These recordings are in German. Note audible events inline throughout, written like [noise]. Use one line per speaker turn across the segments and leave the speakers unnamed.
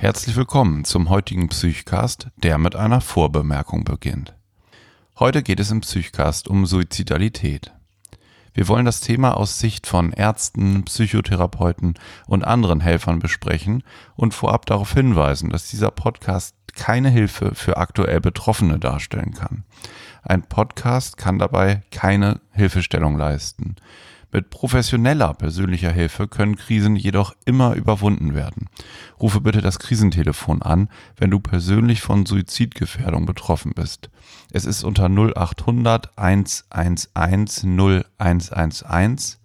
Herzlich willkommen zum heutigen Psychcast, der mit einer Vorbemerkung beginnt. Heute geht es im Psychcast um Suizidalität. Wir wollen das Thema aus Sicht von Ärzten, Psychotherapeuten und anderen Helfern besprechen und vorab darauf hinweisen, dass dieser Podcast keine Hilfe für aktuell Betroffene darstellen kann. Ein Podcast kann dabei keine Hilfestellung leisten. Mit professioneller persönlicher Hilfe können Krisen jedoch immer überwunden werden. Rufe bitte das Krisentelefon an, wenn du persönlich von Suizidgefährdung betroffen bist. Es ist unter 0800 111 0111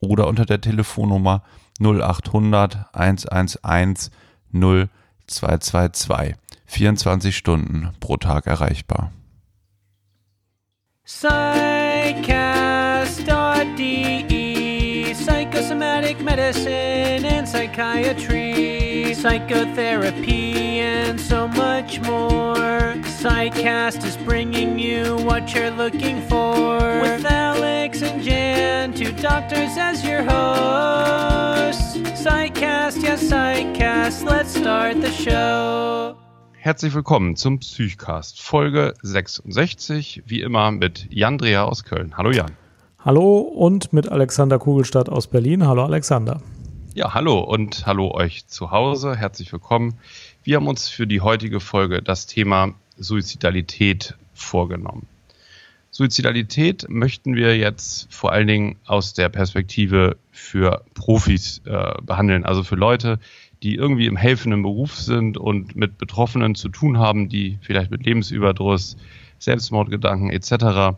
oder unter der Telefonnummer 0800 111 0222. 24 Stunden pro Tag erreichbar.
Psychosomatic medicine and psychiatry, psychotherapy, and so much more. Psychcast is bringing you what you're looking for. With Alex and Jan, two doctors as your hosts. Psychcast, yes, Psychcast, let's start the show.
Herzlich willkommen zum Psychcast, Folge 66, wie immer mit Jan Dreher aus Köln. Hallo Jan.
Hallo und mit Alexander Kugelstadt aus Berlin. Hallo Alexander.
Ja, hallo und hallo euch zu Hause. Herzlich willkommen. Wir haben uns für die heutige Folge das Thema Suizidalität vorgenommen. Suizidalität möchten wir jetzt vor allen Dingen aus der Perspektive für Profis äh, behandeln, also für Leute, die irgendwie im helfenden Beruf sind und mit Betroffenen zu tun haben, die vielleicht mit Lebensüberdruss, Selbstmordgedanken etc.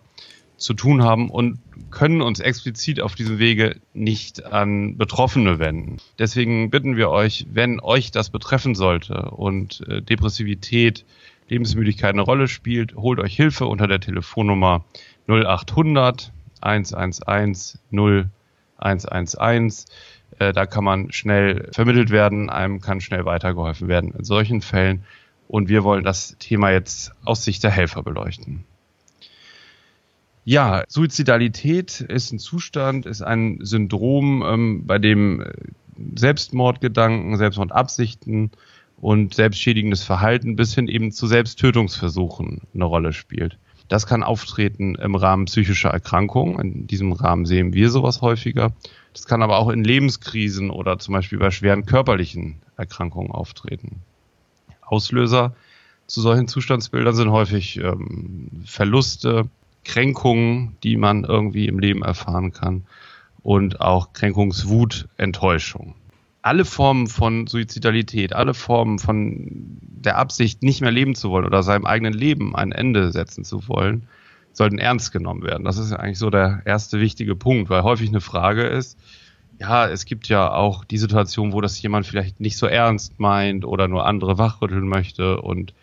zu tun haben und können uns explizit auf diesem Wege nicht an Betroffene wenden. Deswegen bitten wir euch, wenn euch das betreffen sollte und äh, Depressivität, Lebensmüdigkeit eine Rolle spielt, holt euch Hilfe unter der Telefonnummer 0800 111 0111. Äh, da kann man schnell vermittelt werden, einem kann schnell weitergeholfen werden in solchen Fällen. Und wir wollen das Thema jetzt aus Sicht der Helfer beleuchten. Ja, Suizidalität ist ein Zustand, ist ein Syndrom, ähm, bei dem äh, Selbstmordgedanken, Selbstmordabsichten und selbstschädigendes Verhalten bis hin eben zu Selbsttötungsversuchen eine Rolle spielt. Das kann auftreten im Rahmen psychischer Erkrankungen. In diesem Rahmen sehen wir sowas häufiger. Das kann aber auch in Lebenskrisen oder zum Beispiel bei schweren körperlichen Erkrankungen auftreten. Auslöser zu solchen Zustandsbildern sind häufig ähm, Verluste, Kränkungen, die man irgendwie im Leben erfahren kann und auch Kränkungswut, Enttäuschung. Alle Formen von Suizidalität, alle Formen von der Absicht, nicht mehr leben zu wollen oder seinem eigenen Leben ein Ende setzen zu wollen, sollten ernst genommen werden. Das ist eigentlich so der erste wichtige Punkt, weil häufig eine Frage ist, ja, es gibt ja auch die Situation, wo das jemand vielleicht nicht so ernst meint oder nur andere wachrütteln möchte und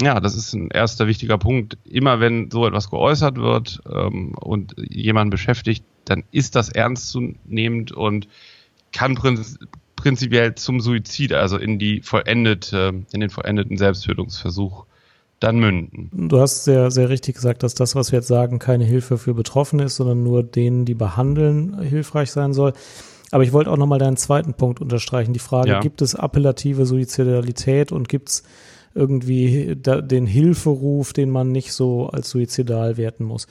ja, das ist ein erster wichtiger Punkt. Immer wenn so etwas geäußert wird ähm, und jemand beschäftigt, dann ist das ernstzunehmend und kann prinz prinzipiell zum Suizid, also in die vollendete, in den vollendeten Selbsttötungsversuch dann münden.
Du hast sehr, sehr richtig gesagt, dass das, was wir jetzt sagen, keine Hilfe für Betroffene ist, sondern nur denen, die behandeln, hilfreich sein soll. Aber ich wollte auch nochmal deinen zweiten Punkt unterstreichen. Die Frage, ja. gibt es appellative Suizidalität und gibt es irgendwie da, den Hilferuf, den man nicht so als suizidal werten muss.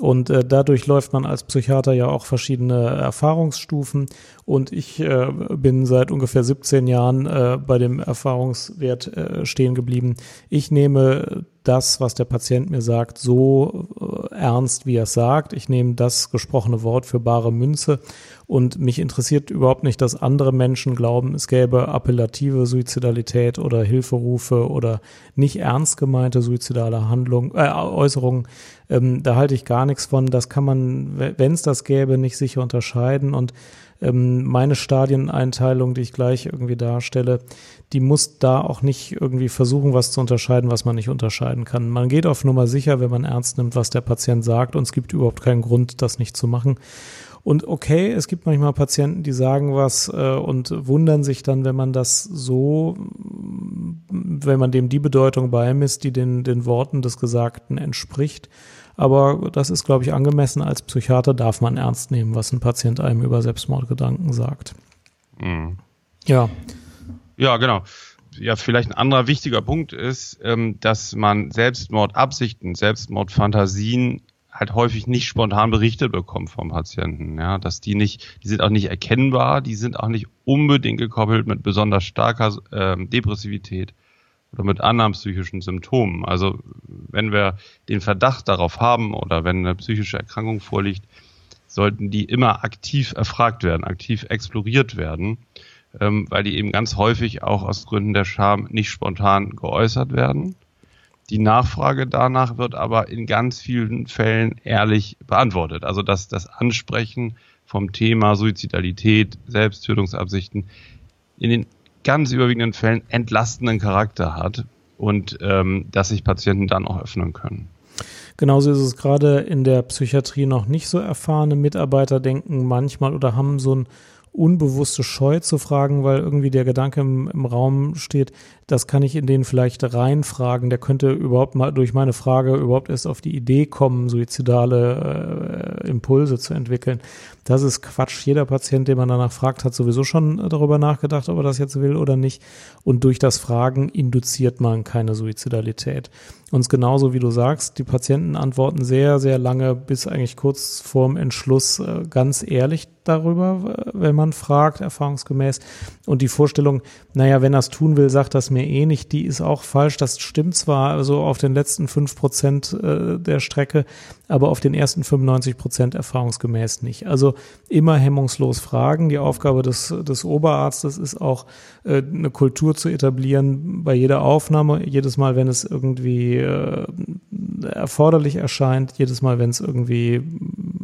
Und äh, dadurch läuft man als Psychiater ja auch verschiedene Erfahrungsstufen. Und ich äh, bin seit ungefähr 17 Jahren äh, bei dem Erfahrungswert äh, stehen geblieben. Ich nehme das, was der Patient mir sagt, so äh, ernst, wie er es sagt. Ich nehme das gesprochene Wort für bare Münze und mich interessiert überhaupt nicht, dass andere Menschen glauben, es gäbe appellative Suizidalität oder Hilferufe oder nicht ernst gemeinte suizidale Handlungen, äh, Äußerungen. Ähm, da halte ich gar nichts von. Das kann man, wenn es das gäbe, nicht sicher unterscheiden und ähm, meine Stadieneinteilung, die ich gleich irgendwie darstelle, die muss da auch nicht irgendwie versuchen, was zu unterscheiden, was man nicht unterscheiden kann. Man geht auf Nummer sicher, wenn man ernst nimmt, was der Patient sagt und es gibt überhaupt keinen Grund, das nicht zu machen. Und okay, es gibt manchmal Patienten, die sagen was äh, und wundern sich dann, wenn man das so, wenn man dem die Bedeutung beimisst, die den, den Worten des Gesagten entspricht. Aber das ist, glaube ich, angemessen. Als Psychiater darf man ernst nehmen, was ein Patient einem über Selbstmordgedanken sagt.
Mhm. Ja. Ja, genau. ja, vielleicht ein anderer wichtiger Punkt ist, ähm, dass man Selbstmordabsichten, Selbstmordfantasien halt häufig nicht spontan berichtet bekommt vom Patienten. Ja, dass die nicht, die sind auch nicht erkennbar, die sind auch nicht unbedingt gekoppelt mit besonders starker äh, Depressivität oder mit anderen psychischen Symptomen. Also wenn wir den Verdacht darauf haben oder wenn eine psychische Erkrankung vorliegt, sollten die immer aktiv erfragt werden, aktiv exploriert werden, ähm, weil die eben ganz häufig auch aus Gründen der Scham nicht spontan geäußert werden. Die Nachfrage danach wird aber in ganz vielen Fällen ehrlich beantwortet. Also dass das Ansprechen vom Thema Suizidalität, Selbsttötungsabsichten in den ganz überwiegenden Fällen entlastenden Charakter hat und ähm, dass sich Patienten dann auch öffnen können.
Genauso ist es gerade in der Psychiatrie noch nicht so erfahrene Mitarbeiter denken manchmal oder haben so ein unbewusste Scheu zu fragen, weil irgendwie der Gedanke im, im Raum steht, das kann ich in den vielleicht reinfragen. Der könnte überhaupt mal durch meine Frage überhaupt erst auf die Idee kommen, suizidale äh, Impulse zu entwickeln. Das ist Quatsch. Jeder Patient, den man danach fragt, hat sowieso schon darüber nachgedacht, ob er das jetzt will oder nicht. Und durch das Fragen induziert man keine Suizidalität. Und genauso wie du sagst, die Patienten antworten sehr, sehr lange bis eigentlich kurz vorm Entschluss äh, ganz ehrlich darüber, wenn man fragt, erfahrungsgemäß. Und die Vorstellung, naja, wenn er es tun will, sagt das mir eh nicht, die ist auch falsch. Das stimmt zwar also auf den letzten fünf Prozent äh, der Strecke, aber auf den ersten 95 Prozent erfahrungsgemäß nicht. Also immer hemmungslos fragen. Die Aufgabe des, des Oberarztes ist auch, äh, eine Kultur zu etablieren bei jeder Aufnahme, jedes Mal, wenn es irgendwie äh, erforderlich erscheint, jedes Mal, wenn es irgendwie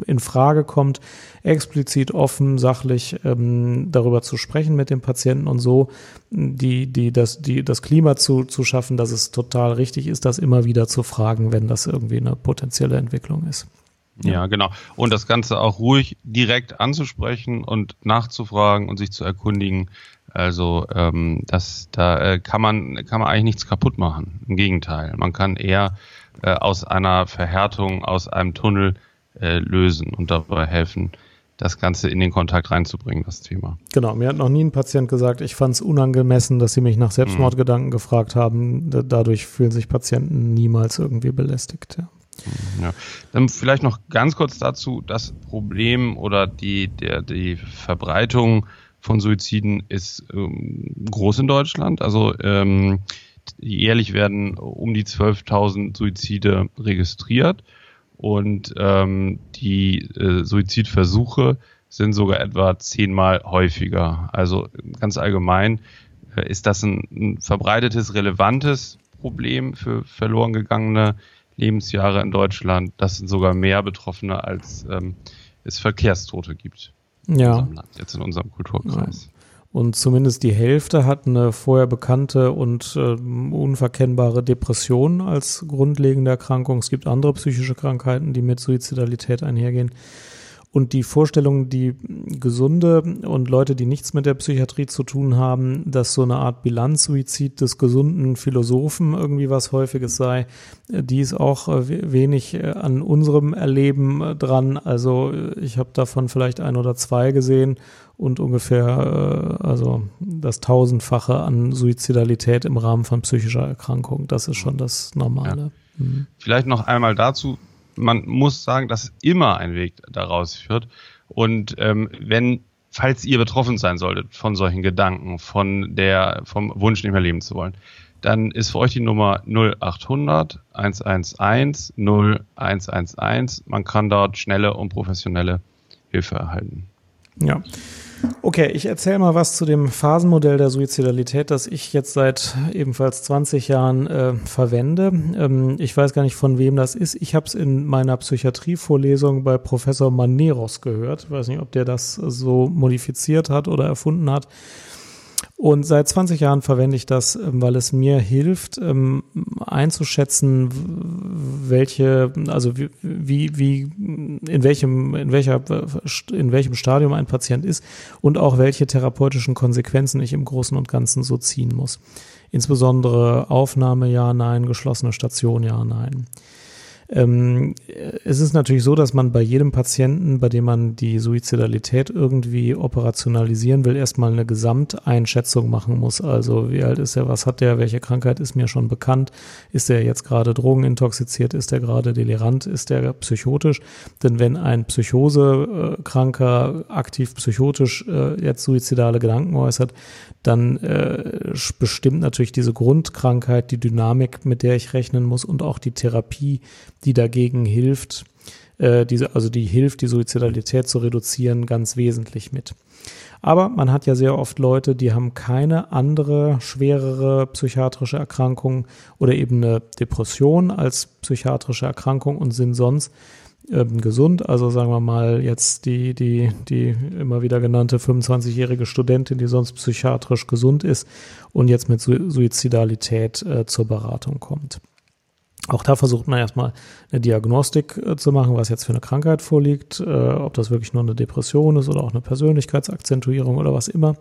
in Frage kommt, explizit offen, sachlich ähm, darüber zu sprechen mit dem Patienten und so die, die, das, die, das Klima zu, zu schaffen, dass es total richtig ist, das immer wieder zu fragen, wenn das irgendwie eine potenzielle Entwicklung ist.
Ja. ja, genau. Und das Ganze auch ruhig direkt anzusprechen und nachzufragen und sich zu erkundigen. Also ähm, das, da äh, kann man kann man eigentlich nichts kaputt machen. Im Gegenteil, man kann eher äh, aus einer Verhärtung, aus einem Tunnel äh, lösen und dabei helfen, das Ganze in den Kontakt reinzubringen, das Thema.
Genau, mir hat noch nie ein Patient gesagt, ich fand es unangemessen, dass sie mich nach Selbstmordgedanken mhm. gefragt haben. Dadurch fühlen sich Patienten niemals irgendwie belästigt. Ja.
Mhm, ja. Dann vielleicht noch ganz kurz dazu, das Problem oder die, der, die Verbreitung von Suiziden ist ähm, groß in Deutschland. Also ähm, jährlich werden um die 12.000 Suizide registriert und ähm, die äh, Suizidversuche sind sogar etwa zehnmal häufiger. Also ganz allgemein äh, ist das ein, ein, verbreitetes, relevantes Problem für verloren gegangene Lebensjahre in Deutschland. Das sind sogar mehr Betroffene, als ähm, es Verkehrstote gibt.
Ja.
Land, jetzt in unserem Kulturkreis.
Und zumindest die Hälfte hat eine vorher bekannte und äh, unverkennbare Depression als grundlegende Erkrankung. Es gibt andere psychische Krankheiten, die mit Suizidalität einhergehen. Und die Vorstellung, die Gesunde und Leute, die nichts mit der Psychiatrie zu tun haben, dass so eine Art Bilanzsuizid des gesunden Philosophen irgendwie was Häufiges sei, die ist auch äh, wenig äh, an unserem Erleben äh, dran. Also ich habe davon vielleicht ein oder zwei gesehen und ungefähr also das tausendfache an Suizidalität im Rahmen von psychischer Erkrankung. Das ist schon das Normale.
Ja. Mhm. Vielleicht noch einmal dazu, man muss sagen, dass immer ein Weg daraus führt. Und ähm, wenn, falls ihr betroffen sein solltet von solchen Gedanken, von der, vom Wunsch nicht mehr leben zu wollen, dann ist für euch die Nummer 0800 111 0111. Man kann dort schnelle und professionelle Hilfe erhalten.
Ja. Okay, ich erzähle mal was zu dem Phasenmodell der Suizidalität, das ich jetzt seit ebenfalls 20 Jahren äh, verwende. Ähm, ich weiß gar nicht, von wem das ist. Ich habe es in meiner Psychiatrievorlesung bei Professor Maneros gehört. Ich weiß nicht, ob der das so modifiziert hat oder erfunden hat. Und seit 20 Jahren verwende ich das, ähm, weil es mir hilft, ähm, einzuschätzen, welche, also wie, wie, in welchem, in welcher, in welchem Stadium ein Patient ist und auch welche therapeutischen Konsequenzen ich im Großen und Ganzen so ziehen muss. Insbesondere Aufnahme, ja, nein, geschlossene Station, ja, nein. Ähm, es ist natürlich so, dass man bei jedem Patienten, bei dem man die Suizidalität irgendwie operationalisieren will, erstmal eine Gesamteinschätzung machen muss. Also wie alt ist er, was hat der, welche Krankheit ist mir schon bekannt, ist er jetzt gerade drogenintoxiziert, ist er gerade delirant, ist er psychotisch? Denn wenn ein Psychosekranker aktiv psychotisch äh, jetzt suizidale Gedanken äußert, dann äh, bestimmt natürlich diese Grundkrankheit die Dynamik, mit der ich rechnen muss und auch die Therapie, die dagegen hilft, äh, diese, also die hilft, die Suizidalität zu reduzieren, ganz wesentlich mit. Aber man hat ja sehr oft Leute, die haben keine andere schwerere psychiatrische Erkrankung oder eben eine Depression als psychiatrische Erkrankung und sind sonst ähm, gesund. Also sagen wir mal jetzt die, die, die immer wieder genannte 25-jährige Studentin, die sonst psychiatrisch gesund ist und jetzt mit Suizidalität äh, zur Beratung kommt. Auch da versucht man erstmal eine Diagnostik äh, zu machen, was jetzt für eine Krankheit vorliegt, äh, ob das wirklich nur eine Depression ist oder auch eine Persönlichkeitsakzentuierung oder was immer.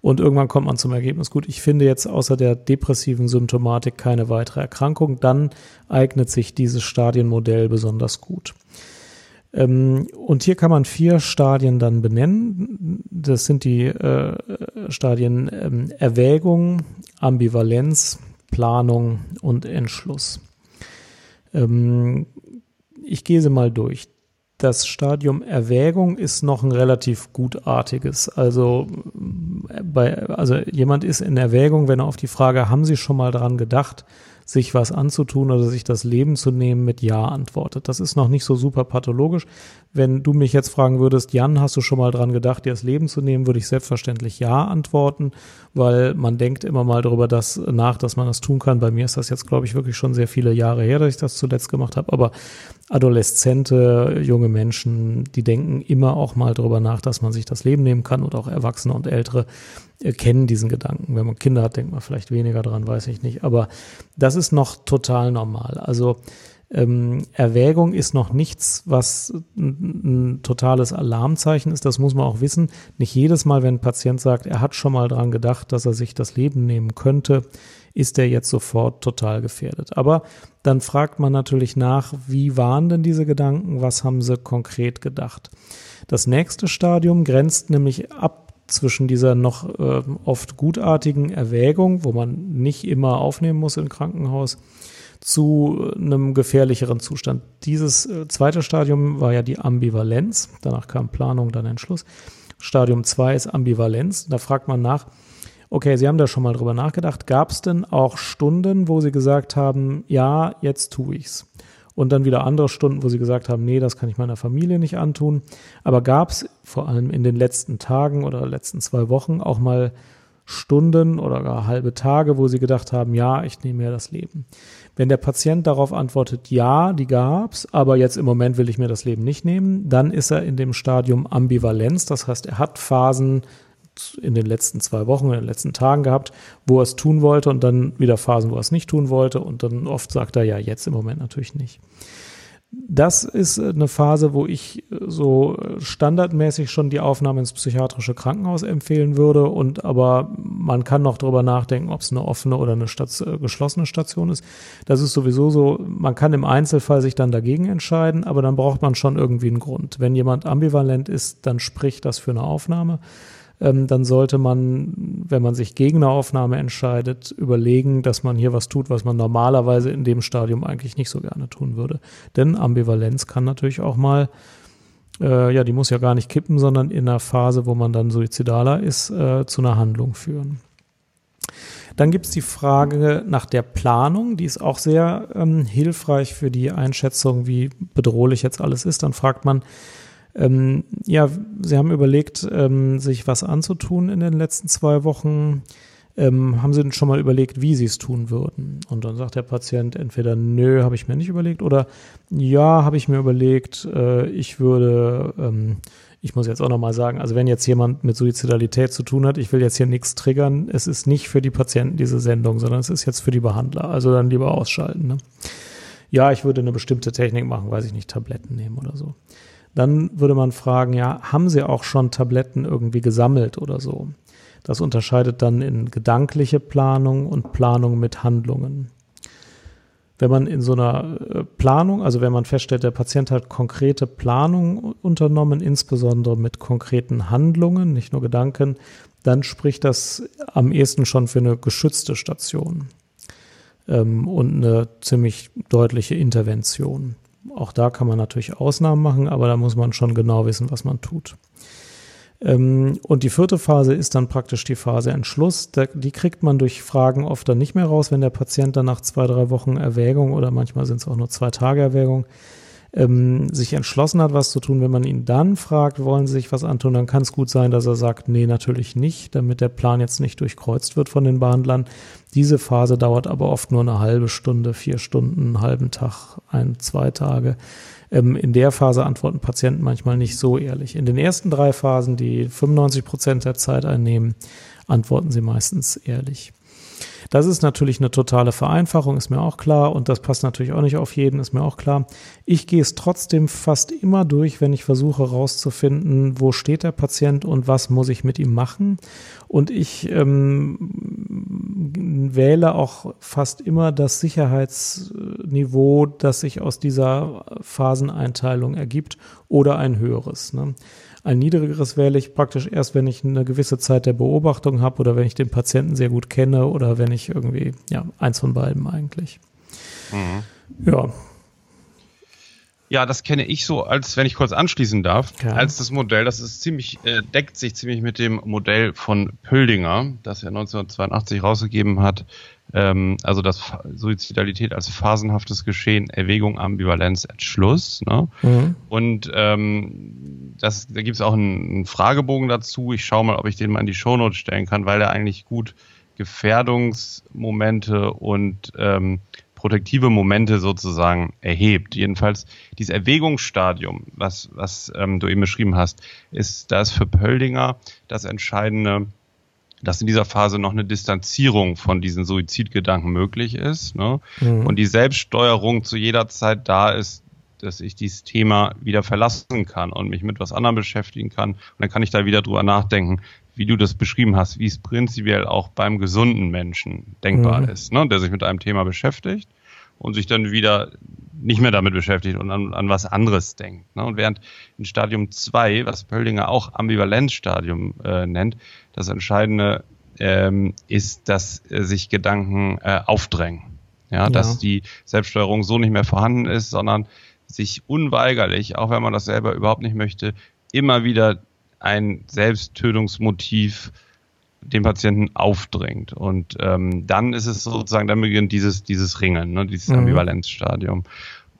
Und irgendwann kommt man zum Ergebnis, gut, ich finde jetzt außer der depressiven Symptomatik keine weitere Erkrankung, dann eignet sich dieses Stadienmodell besonders gut. Ähm, und hier kann man vier Stadien dann benennen. Das sind die äh, Stadien ähm, Erwägung, Ambivalenz, Planung und Entschluss. Ähm, ich gehe sie mal durch. Das Stadium Erwägung ist noch ein relativ gutartiges. Also, bei, also jemand ist in Erwägung, wenn er auf die Frage, haben Sie schon mal dran gedacht, sich was anzutun oder sich das Leben zu nehmen, mit Ja antwortet. Das ist noch nicht so super pathologisch. Wenn du mich jetzt fragen würdest, Jan, hast du schon mal dran gedacht, dir das Leben zu nehmen, würde ich selbstverständlich Ja antworten, weil man denkt immer mal darüber das nach, dass man das tun kann. Bei mir ist das jetzt, glaube ich, wirklich schon sehr viele Jahre her, dass ich das zuletzt gemacht habe. Aber Adoleszente, junge Menschen, die denken immer auch mal darüber nach, dass man sich das Leben nehmen kann und auch Erwachsene und Ältere kennen diesen Gedanken. Wenn man Kinder hat, denkt man vielleicht weniger dran, weiß ich nicht. Aber das ist noch total normal. Also ähm, Erwägung ist noch nichts, was ein, ein, totales Alarmzeichen ist. Das muss man auch wissen. Nicht jedes Mal, wenn ein Patient sagt, er hat schon mal dran gedacht, dass er sich das Leben nehmen könnte, ist er jetzt sofort total gefährdet. Aber dann fragt man natürlich nach, wie waren denn diese Gedanken? Was haben sie konkret gedacht? Das nächste Stadium grenzt nämlich ab zwischen dieser noch äh, oft gutartigen Erwägung, wo man nicht immer aufnehmen muss im Krankenhaus, zu einem gefährlicheren Zustand. Dieses äh, zweite Stadium war ja die Ambivalenz, danach kam Planung, dann Entschluss. Stadium 2 ist Ambivalenz. Da fragt man nach, okay, Sie haben da schon mal drüber nachgedacht, gab es denn auch Stunden, wo Sie gesagt haben, ja, jetzt tue ich's? und dann wieder andere Stunden, wo sie gesagt haben, nee, das kann ich meiner Familie nicht antun. Aber gab es vor allem in den letzten Tagen oder letzten zwei Wochen auch mal Stunden oder gar halbe Tage, wo sie gedacht haben, ja, ich nehme mir das Leben. Wenn der Patient darauf antwortet, ja, die gab's, aber jetzt im Moment will ich mir das Leben nicht nehmen, dann ist er in dem Stadium Ambivalenz. Das heißt, er hat Phasen, in den letzten zwei Wochen, in den letzten Tagen gehabt, wo er es tun wollte und dann wieder Phasen, wo er es nicht tun wollte und dann oft sagt er ja, jetzt im Moment natürlich nicht. Das ist eine Phase, wo ich so standardmäßig schon die Aufnahme ins psychiatrische Krankenhaus empfehlen würde und aber man kann noch darüber nachdenken, ob es eine offene oder eine Station, geschlossene Station ist. Das ist sowieso so, man kann im Einzelfall sich dann dagegen entscheiden, aber dann braucht man schon irgendwie einen Grund. Wenn jemand ambivalent ist, dann spricht das für eine Aufnahme ähm, dann sollte man, wenn man sich gegen eine Aufnahme entscheidet, überlegen, dass man hier was tut, was man normalerweise in dem Stadium eigentlich nicht so gerne tun würde. Denn Ambivalenz kann natürlich auch mal äh, ja, die muss ja gar nicht kippen, sondern in einer Phase, wo man dann suizidaler ist, äh, zu einer Handlung führen. Dann gibt es die Frage nach der Planung, die ist auch sehr ähm, hilfreich für die Einschätzung, wie bedrohlich jetzt alles ist. Dann fragt man, ähm, ja, Sie haben überlegt, ähm, sich was anzutun in den letzten zwei Wochen. Ähm, haben Sie denn schon mal überlegt, wie Sie es tun würden? Und dann sagt der Patient entweder, nö, habe ich mir nicht überlegt, oder ja, habe ich mir überlegt, äh, ich würde, ähm, ich muss jetzt auch nochmal sagen, also wenn jetzt jemand mit Suizidalität zu tun hat, ich will jetzt hier nichts triggern, es ist nicht für die Patienten diese Sendung, sondern es ist jetzt für die Behandler. Also dann lieber ausschalten. Ne? Ja, ich würde eine bestimmte Technik machen, weiß ich nicht, Tabletten nehmen oder so. Dann würde man fragen, ja, haben Sie auch schon Tabletten irgendwie gesammelt oder so? Das unterscheidet dann in gedankliche Planung und Planung mit Handlungen. wenn man in so einer äh, Planung, also wenn man feststellt, der Patient hat konkrete Planung unternommen, insbesondere mit konkreten Handlungen, nicht nur Gedanken, dann spricht das am ehesten schon für eine geschützte Station ähm, und eine ziemlich deutliche Intervention. Auch da kann man natürlich Ausnahmen machen, aber da muss man schon genau wissen, was man tut. Ähm, und die vierte Phase ist dann praktisch die Phase Entschluss. die kriegt man durch Fragen oft dann nicht mehr raus, wenn der Patient dann nach zwei, drei Wochen Erwägung oder manchmal sind es auch nur zwei Tage Erwägung ähm, sich entschlossen hat, was zu tun. Wenn man ihn dann fragt, wollen Sie sich was antun, dann kann es gut sein, dass er sagt, nee, natürlich nicht, damit der Plan jetzt nicht durchkreuzt wird von den Behandlern. Diese Phase dauert aber oft nur eine halbe Stunde, vier Stunden, einen halben Tag, ein, zwei Tage. Ähm, in der Phase antworten Patienten manchmal nicht so ehrlich. In den ersten drei Phasen, die 95 Prozent der Zeit einnehmen, antworten sie meistens ehrlich. Das ist natürlich eine totale Vereinfachung, ist mir auch klar. Und das passt natürlich auch nicht auf jeden, ist mir auch klar. Ich gehe es trotzdem fast immer durch, wenn ich versuche herauszufinden, wo steht der Patient und was muss ich mit ihm machen. Und ich ähm, wähle auch fast immer das Sicherheitsniveau, das sich aus dieser Phaseneinteilung ergibt oder ein höheres. Ne? Ein niedrigeres wähle ich praktisch erst, wenn ich eine gewisse Zeit der Beobachtung habe oder wenn ich den Patienten sehr gut kenne oder wenn ich irgendwie, ja, eins von beiden eigentlich. Mhm. Ja,
ja, das kenne ich so, als wenn ich kurz anschließen darf, ja. als das Modell, das ist ziemlich, äh, deckt sich ziemlich mit dem Modell von Pöldinger, das er 1982 rausgegeben hat. Ähm, also das Suizidalität als phasenhaftes Geschehen, Erwägung, Ambivalenz, Entschluss. Ne? Mhm. Und ähm, das, da gibt es auch einen, einen, Fragebogen dazu. Ich schaue mal, ob ich den mal in die Shownotes stellen kann, weil er eigentlich gut Gefährdungsmomente und ähm, protektive Momente sozusagen erhebt. Jedenfalls dieses Erwägungsstadium, was, was ähm, du eben beschrieben hast, ist das für Pöldinger das Entscheidende, dass in dieser Phase noch eine Distanzierung von diesen Suizidgedanken möglich ist ne? Mhm. und die Selbststeuerung zu jeder Zeit da ist, dass ich dieses Thema wieder verlassen kann und mich mit was anderem beschäftigen kann. Und dann kann ich da wieder drüber nachdenken, wie du das beschrieben hast, wie es prinzipiell auch beim gesunden Menschen denkbar mhm. ist, ne? der sich mit einem Thema beschäftigt und sich dann wieder nicht mehr damit beschäftigt und an, an was anderes denkt. Ne? Und während in Stadium 2, was Pöldinger auch Ambivalenzstadium äh, nennt, das Entscheidende ähm, ist, dass äh, sich Gedanken äh, aufdrängen. Ja, ja, dass die Selbststeuerung so nicht mehr vorhanden ist, sondern sich unweigerlich, auch wenn man das selber überhaupt nicht möchte, immer wieder ein Selbsttötungsmotiv dem Patienten aufdrängt. Und ähm, dann ist es sozusagen, dann beginnt dieses, dieses Ringen, ne, dieses mhm. Ambivalenzstadium.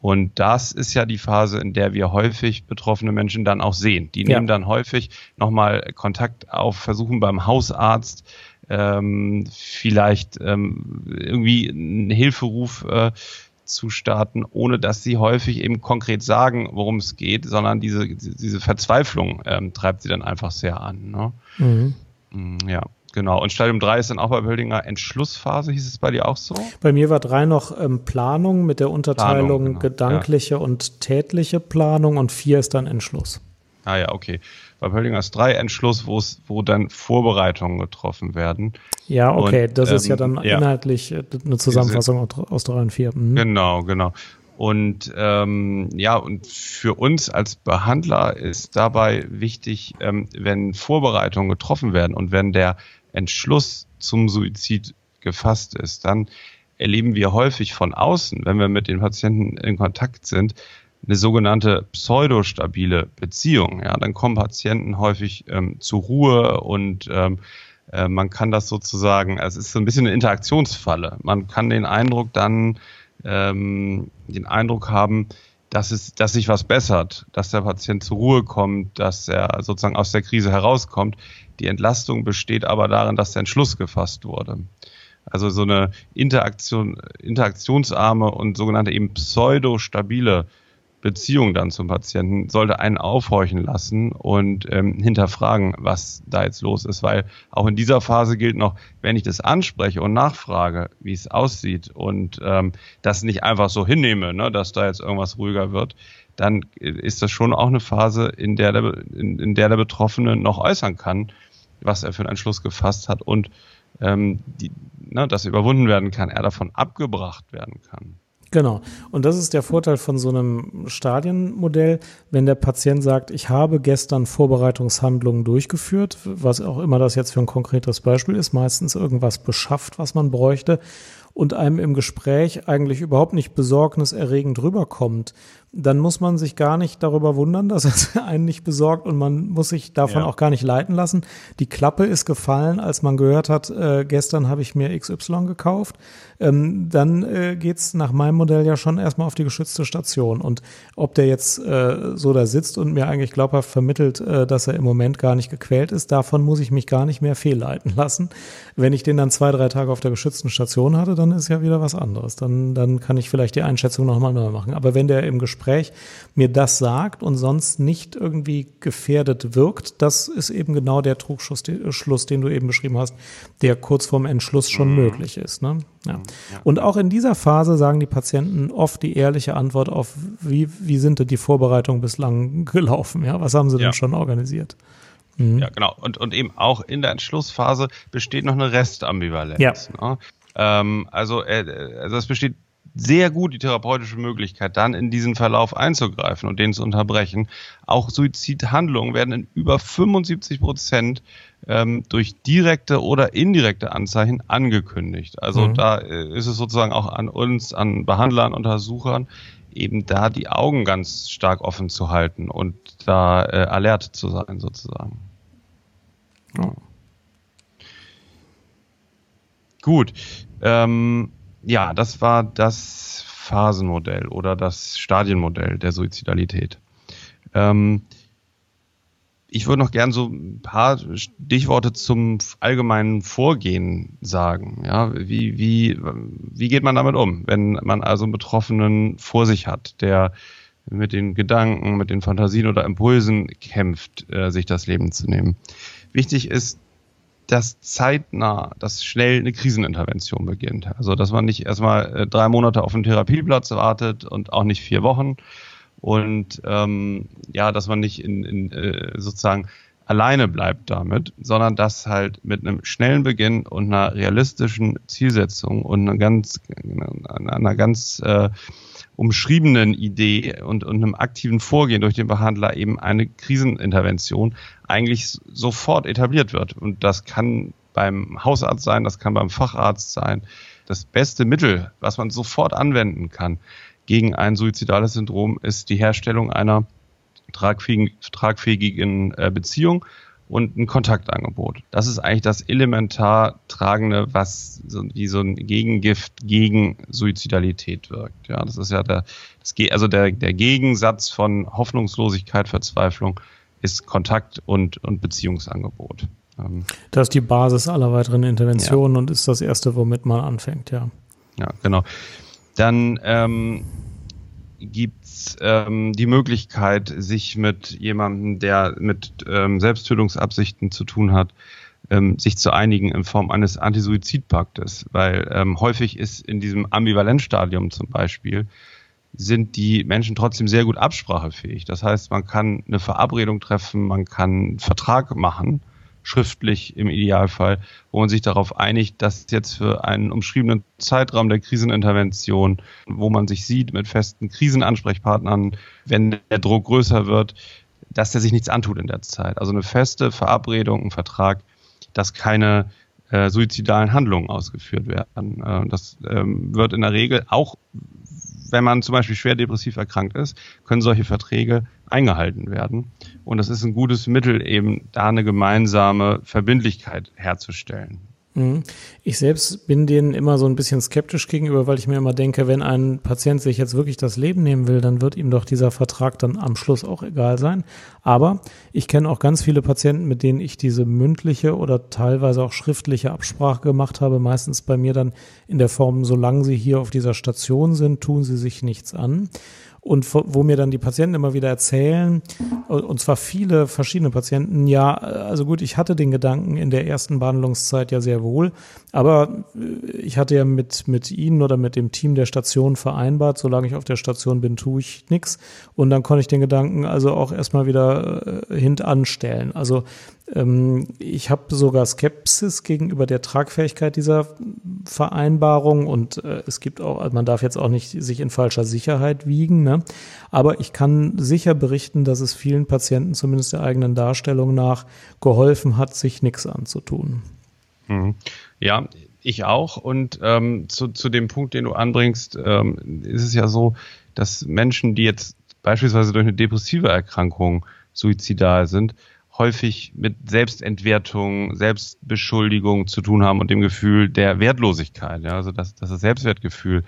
Und das ist ja die Phase, in der wir häufig betroffene Menschen dann auch sehen. Die ja. nehmen dann häufig nochmal Kontakt auf, versuchen beim Hausarzt ähm, vielleicht ähm, irgendwie einen Hilferuf äh, zu starten, ohne dass sie häufig eben konkret sagen, worum es geht, sondern diese, diese Verzweiflung ähm, treibt sie dann einfach sehr an. Ne? Mhm. Mm, ja. Genau. Und Stadium 3 ist dann auch bei Böldinger Entschlussphase, hieß es bei dir auch so?
Bei mir war 3 noch ähm, Planung mit der Unterteilung Planung, genau. gedankliche ja. und tätliche Planung und 4 ist dann Entschluss.
Ah ja, okay. Bei Böldinger ist 3 Entschluss, wo dann Vorbereitungen getroffen werden.
Ja, okay, und, das ähm, ist ja ähm, dann ja. inhaltlich äh, eine Zusammenfassung aus 3 und 4.
Mhm. Genau, genau. Und ähm, ja, und für uns als Behandler ist dabei wichtig, ähm, wenn Vorbereitungen getroffen werden und wenn der Entschluss zum Suizid gefasst ist, dann erleben wir häufig von außen, wenn wir mit den Patienten in Kontakt sind, eine sogenannte pseudostabile Beziehung. Ja, dann kommen Patienten häufig ähm, zur Ruhe und ähm, äh, man kann das sozusagen, es ist so ein bisschen eine Interaktionsfalle. Man kann den Eindruck dann ähm, den Eindruck haben, dass es, dass sich was bessert, dass der Patient zur Ruhe kommt, dass er sozusagen aus der Krise herauskommt. Die Entlastung besteht aber darin, dass der Entschluss gefasst wurde. Also so eine Interaktion, interaktionsarme und sogenannte eben pseudo-stabile Beziehung dann zum Patienten sollte einen aufhorchen lassen und ähm, hinterfragen, was da jetzt los ist, weil auch in dieser Phase gilt noch, wenn ich das anspreche und nachfrage, wie es aussieht und ähm, das nicht einfach so hinnehme, ne, dass da jetzt irgendwas ruhiger wird, dann ist das schon auch eine Phase, in der der, in, in der der Betroffene noch äußern kann, was er für einen Entschluss gefasst hat und ähm, die, ne, dass überwunden werden kann, er davon abgebracht werden kann.
Genau. Und das ist der Vorteil von so einem Stadienmodell, wenn der Patient sagt, ich habe gestern Vorbereitungshandlungen durchgeführt, was auch immer das jetzt für ein konkretes Beispiel ist, meistens irgendwas beschafft, was man bräuchte und einem im Gespräch eigentlich überhaupt nicht besorgniserregend rüberkommt, dann muss man sich gar nicht darüber wundern, dass es [laughs] einen nicht besorgt und man muss sich davon ja. auch gar nicht leiten lassen. Die Klappe ist gefallen, als man gehört hat, äh, gestern habe ich mir XY gekauft. Ähm, dann äh, geht's nach meinem Modell ja schon erstmal auf die geschützte Station. Und ob der jetzt äh, so da sitzt und mir eigentlich glaubhaft vermittelt, äh, dass er im Moment gar nicht gequält ist, davon muss ich mich gar nicht mehr fehlleiten lassen. Wenn ich den dann zwei, drei Tage auf der geschützten Station hatte, dann ist ja wieder was anderes. Dann, dann kann ich vielleicht die Einschätzung nochmal neu machen. Aber wenn der im Gespräch Gespräch mir das sagt und sonst nicht irgendwie gefährdet wirkt, das ist eben genau der Trugschluss, den du eben beschrieben hast, der kurz vorm Entschluss schon mhm. möglich ist. Ne? Ja. ja. Und auch in dieser Phase sagen die Patienten oft die ehrliche Antwort auf, wie, wie sind denn die Vorbereitungen bislang [laughs] gelaufen? Ja, was haben sie ja. denn schon organisiert?
Mhm. Ja, genau. Und, und eben auch in der Entschlussphase besteht noch eine Restambivalenz. Ja. Ne? Ähm, also, äh, also es besteht sehr gut die therapeutische Möglichkeit, dann in diesen Verlauf einzugreifen und den zu unterbrechen. Auch Suizidhandlungen werden in über 75 Prozent ähm, durch direkte oder indirekte Anzeichen angekündigt. Also mhm. da äh, ist es sozusagen auch an uns, an Behandlern, Untersuchern, eben da die Augen ganz stark offen zu halten und da äh, alert zu sein sozusagen. Ja. Gut. Ähm, ja, das war das Phasenmodell oder das Stadienmodell der Suizidalität. Ähm, ich würde noch gern so ein paar Stichworte zum allgemeinen Vorgehen sagen. Ja, wie, wie, wie geht man damit um, wenn man also einen Betroffenen vor sich hat, der mit den Gedanken, mit den Fantasien oder Impulsen kämpft, äh, sich das Leben zu nehmen? Wichtig ist, dass zeitnah, dass schnell eine Krisenintervention beginnt. Also dass man nicht erstmal äh, drei Monate auf einen Therapieplatz wartet und auch nicht vier Wochen und ähm, ja, dass man nicht in, in äh, sozusagen alleine bleibt damit, sondern dass halt mit einem schnellen Beginn und einer realistischen Zielsetzung und einer ganz, einer ganz äh, umschriebenen Idee und, und einem aktiven Vorgehen durch den Behandler eben eine Krisenintervention eigentlich sofort etabliert wird. Und das kann beim Hausarzt sein, das kann beim Facharzt sein. Das beste Mittel, was man sofort anwenden kann gegen ein suizidales Syndrom, ist die Herstellung einer tragfähigen, tragfähigen äh, Beziehung und ein Kontaktangebot. Das ist eigentlich das elementar tragende, was so, wie so ein Gegengift gegen Suizidalität wirkt. Ja, das ist ja der, das, also der, der Gegensatz von Hoffnungslosigkeit, Verzweiflung ist Kontakt und, und Beziehungsangebot.
Ähm, das ist die Basis aller weiteren Interventionen ja. und ist das erste, womit man anfängt, ja.
Ja, genau. Dann ähm, gibt ähm, die Möglichkeit, sich mit jemandem, der mit ähm, Selbsttötungsabsichten zu tun hat, ähm, sich zu einigen in Form eines Antisuizidpaktes, weil ähm, häufig ist in diesem Ambivalenzstadium zum Beispiel sind die Menschen trotzdem sehr gut absprachefähig. Das heißt, man kann eine Verabredung treffen, man kann einen Vertrag machen schriftlich im Idealfall, wo man sich darauf einigt, dass jetzt für einen umschriebenen Zeitraum der Krisenintervention, wo man sich sieht mit festen Krisenansprechpartnern, wenn der Druck größer wird, dass der sich nichts antut in der Zeit. Also eine feste Verabredung, ein Vertrag, dass keine äh, suizidalen Handlungen ausgeführt werden. Äh, das ähm, wird in der Regel auch wenn man zum Beispiel schwer depressiv erkrankt ist, können solche Verträge eingehalten werden. Und das ist ein gutes Mittel, eben da eine gemeinsame Verbindlichkeit herzustellen.
Mhm. Ich selbst bin denen immer so ein bisschen skeptisch gegenüber, weil ich mir immer denke, wenn ein Patient sich jetzt wirklich das Leben nehmen will, dann wird ihm doch dieser Vertrag dann am Schluss auch egal sein. Aber ich kenne auch ganz viele Patienten, mit denen ich diese mündliche oder teilweise auch schriftliche Absprache gemacht habe, meistens bei mir dann in der Form, solange sie hier auf dieser Station sind, tun sie sich nichts an und wo mir dann die Patienten immer wieder erzählen, und zwar viele verschiedene Patienten, ja, also gut, ich hatte den Gedanken in der ersten Behandlungszeit ja sehr wohl, aber äh, ich hatte ja mit, mit Ihnen oder mit dem Team der Station vereinbart, solange ich auf der Station bin, tue ich nichts. Und dann konnte ich den Gedanken also auch erstmal wieder äh, hintanstellen. Also ich habe sogar Skepsis gegenüber der Tragfähigkeit dieser Vereinbarung und äh, es gibt auch, also man darf jetzt auch nicht sich in falscher Sicherheit wiegen, ne? aber ich kann sicher berichten, dass es vielen Patienten zumindest der eigenen Darstellung nach geholfen hat, sich nichts anzutun.
Mhm. Ja, ich auch. Und ähm, zu, zu dem Punkt, den du anbringst, ähm, ist es ja so, dass Menschen, die jetzt beispielsweise durch eine depressive Erkrankung suizidal sind, häufig mit Selbstentwertung, Selbstbeschuldigung zu tun haben und dem Gefühl der Wertlosigkeit. Ja, also dass, dass das Selbstwertgefühl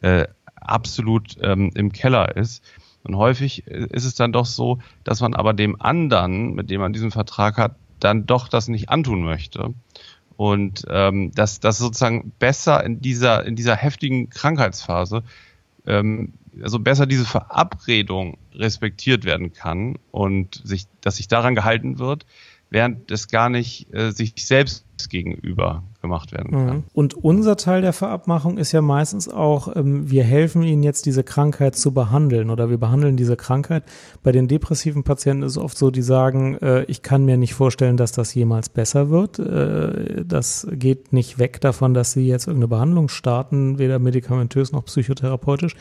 äh, absolut ähm, im Keller ist. Und häufig äh, ist es dann doch so, dass man aber dem anderen, mit dem man diesen Vertrag hat, dann doch das nicht antun möchte. Und ähm, dass das sozusagen besser in dieser, in dieser heftigen Krankheitsphase ähm, also besser diese Verabredung respektiert werden kann und sich, dass sich daran gehalten wird, während es gar nicht äh, sich selbst gegenüber gemacht werden kann. Mhm.
Und unser Teil der Verabmachung ist ja meistens auch, ähm, wir helfen ihnen jetzt diese Krankheit zu behandeln oder wir behandeln diese Krankheit. Bei den depressiven Patienten ist es oft so, die sagen, äh, ich kann mir nicht vorstellen, dass das jemals besser wird. Äh, das geht nicht weg davon, dass sie jetzt irgendeine Behandlung starten, weder medikamentös noch psychotherapeutisch.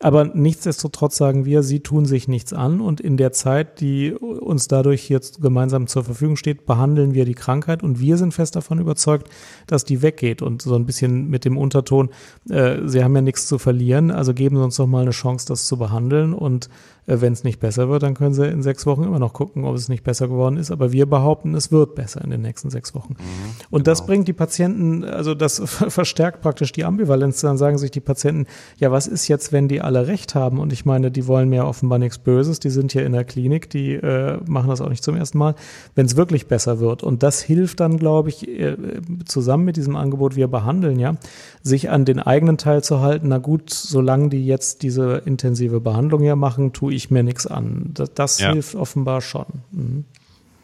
Aber nichtsdestotrotz sagen wir, sie tun sich nichts an und in der Zeit, die uns dadurch jetzt gemeinsam zur Verfügung steht, behandeln wir die Krankheit und wir sind fest davon überzeugt, dass die weggeht und so ein bisschen mit dem Unterton, äh, sie haben ja nichts zu verlieren, also geben sie uns doch mal eine Chance, das zu behandeln und äh, Wenn es nicht besser wird, dann können sie in sechs Wochen immer noch gucken, ob es nicht besser geworden ist. Aber wir behaupten, es wird besser in den nächsten sechs Wochen. Mhm, und genau. das bringt die Patienten, also das [laughs] verstärkt praktisch die Ambivalenz. Dann sagen sich die Patienten, ja, was ist jetzt, wenn die alle recht haben? Und ich meine, die wollen mir offenbar nichts Böses. Die sind hier in der Klinik, die äh, machen das auch nicht zum ersten Mal. Wenn es wirklich besser wird. Und das hilft dann, glaube ich, äh, zusammen mit diesem Angebot, wir behandeln ja, sich an den eigenen Teil zu halten. Na gut, solange die jetzt diese intensive Behandlung hier machen, tue ich mir nichts an. Das, das ja. hilft offenbar schon. Mhm.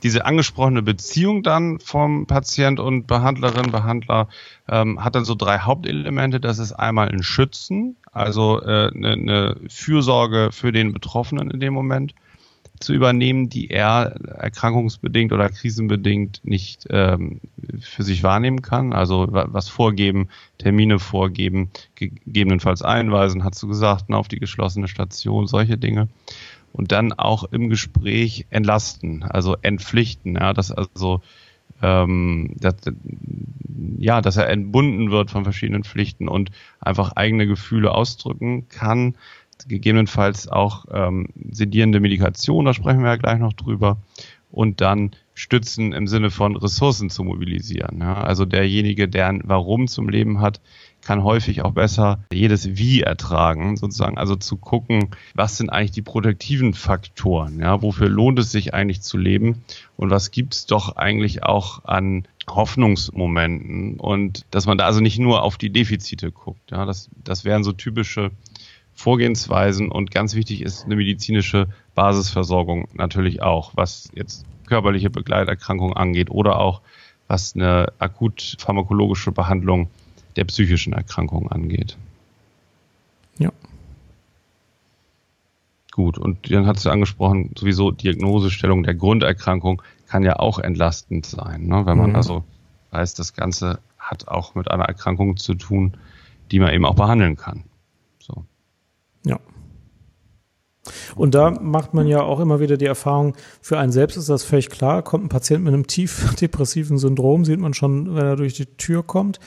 Diese angesprochene Beziehung dann vom Patient und Behandlerin, Behandler ähm, hat dann so drei Hauptelemente. Das ist einmal ein Schützen, also äh, eine, eine Fürsorge für den Betroffenen in dem Moment zu übernehmen, die er erkrankungsbedingt oder krisenbedingt nicht ähm, für sich wahrnehmen kann. Also was vorgeben, Termine vorgeben, gegebenenfalls einweisen, hast du gesagt, ne, auf die geschlossene Station, solche Dinge. Und dann auch im Gespräch entlasten, also entpflichten, ja, dass also ähm, dass, ja, dass er entbunden wird von verschiedenen Pflichten und einfach eigene Gefühle ausdrücken kann, gegebenenfalls auch ähm, sedierende Medikation, da sprechen wir ja gleich noch drüber, und dann Stützen im Sinne von Ressourcen zu mobilisieren. Ja? Also derjenige, der ein Warum zum Leben hat, kann häufig auch besser jedes Wie ertragen, sozusagen. Also zu gucken, was sind eigentlich die produktiven Faktoren, ja, wofür lohnt es sich eigentlich zu leben und was gibt es doch eigentlich auch an Hoffnungsmomenten und dass man da also nicht nur auf die Defizite guckt. Ja, das, das wären so typische Vorgehensweisen und ganz wichtig ist eine medizinische Basisversorgung natürlich auch, was jetzt körperliche Begleiterkrankungen angeht oder auch was eine akut pharmakologische Behandlung der psychischen Erkrankungen angeht.
Ja.
Gut, und dann hast du angesprochen, sowieso Diagnosestellung der Grunderkrankung kann ja auch entlastend sein, ne? wenn man mhm. also weiß, das Ganze hat auch mit einer Erkrankung zu tun, die man eben auch behandeln kann. So.
Ja. Und da macht man ja auch immer wieder die Erfahrung, für einen selbst ist das völlig klar, kommt ein Patient mit einem tief [laughs] depressiven Syndrom, sieht man schon, wenn er durch die Tür kommt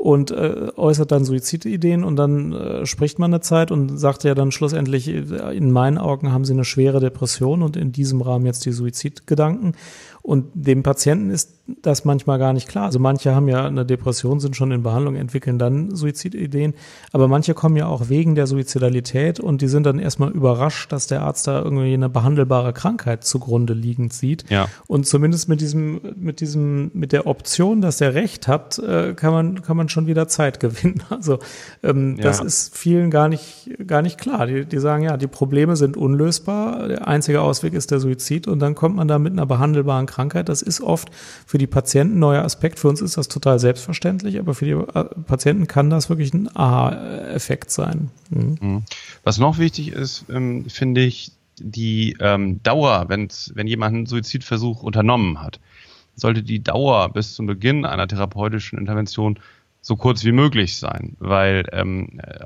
und äh, äußert dann Suizidideen und dann äh, spricht man eine Zeit und sagt ja dann schlussendlich, äh, in meinen Augen haben sie eine schwere Depression und in diesem Rahmen jetzt die Suizidgedanken. Und dem Patienten ist das manchmal gar nicht klar. Also manche haben ja eine Depression, sind schon in Behandlung, entwickeln dann Suizidideen. Aber manche kommen ja auch wegen der Suizidalität und die sind dann erstmal überrascht, dass der Arzt da irgendwie eine behandelbare Krankheit zugrunde liegend sieht.
Ja.
Und zumindest mit diesem, mit diesem, mit der Option, dass er Recht hat, äh, kann man, kann man schon wieder Zeit [laughs] gewinnen. Also ähm, ja. das ist vielen gar nicht, gar nicht klar. Die, die sagen, ja, die Probleme sind unlösbar. Der einzige Ausweg ist der Suizid und dann kommt man da mit einer behandelbaren Krankheit. Das ist oft für die Patienten ein neuer Aspekt. Für uns ist das total selbstverständlich, aber für die äh, Patienten kann das wirklich ein Aha-Effekt sein.
Mhm. mhm. Was noch wichtig ist, ähm, finde ich, die ähm, Dauer, wenn's, wenn jemand einen Suizidversuch unternommen hat, sollte die Dauer bis zum Beginn einer therapeutischen Intervention so kurz wie möglich sein, weil ähm, äh,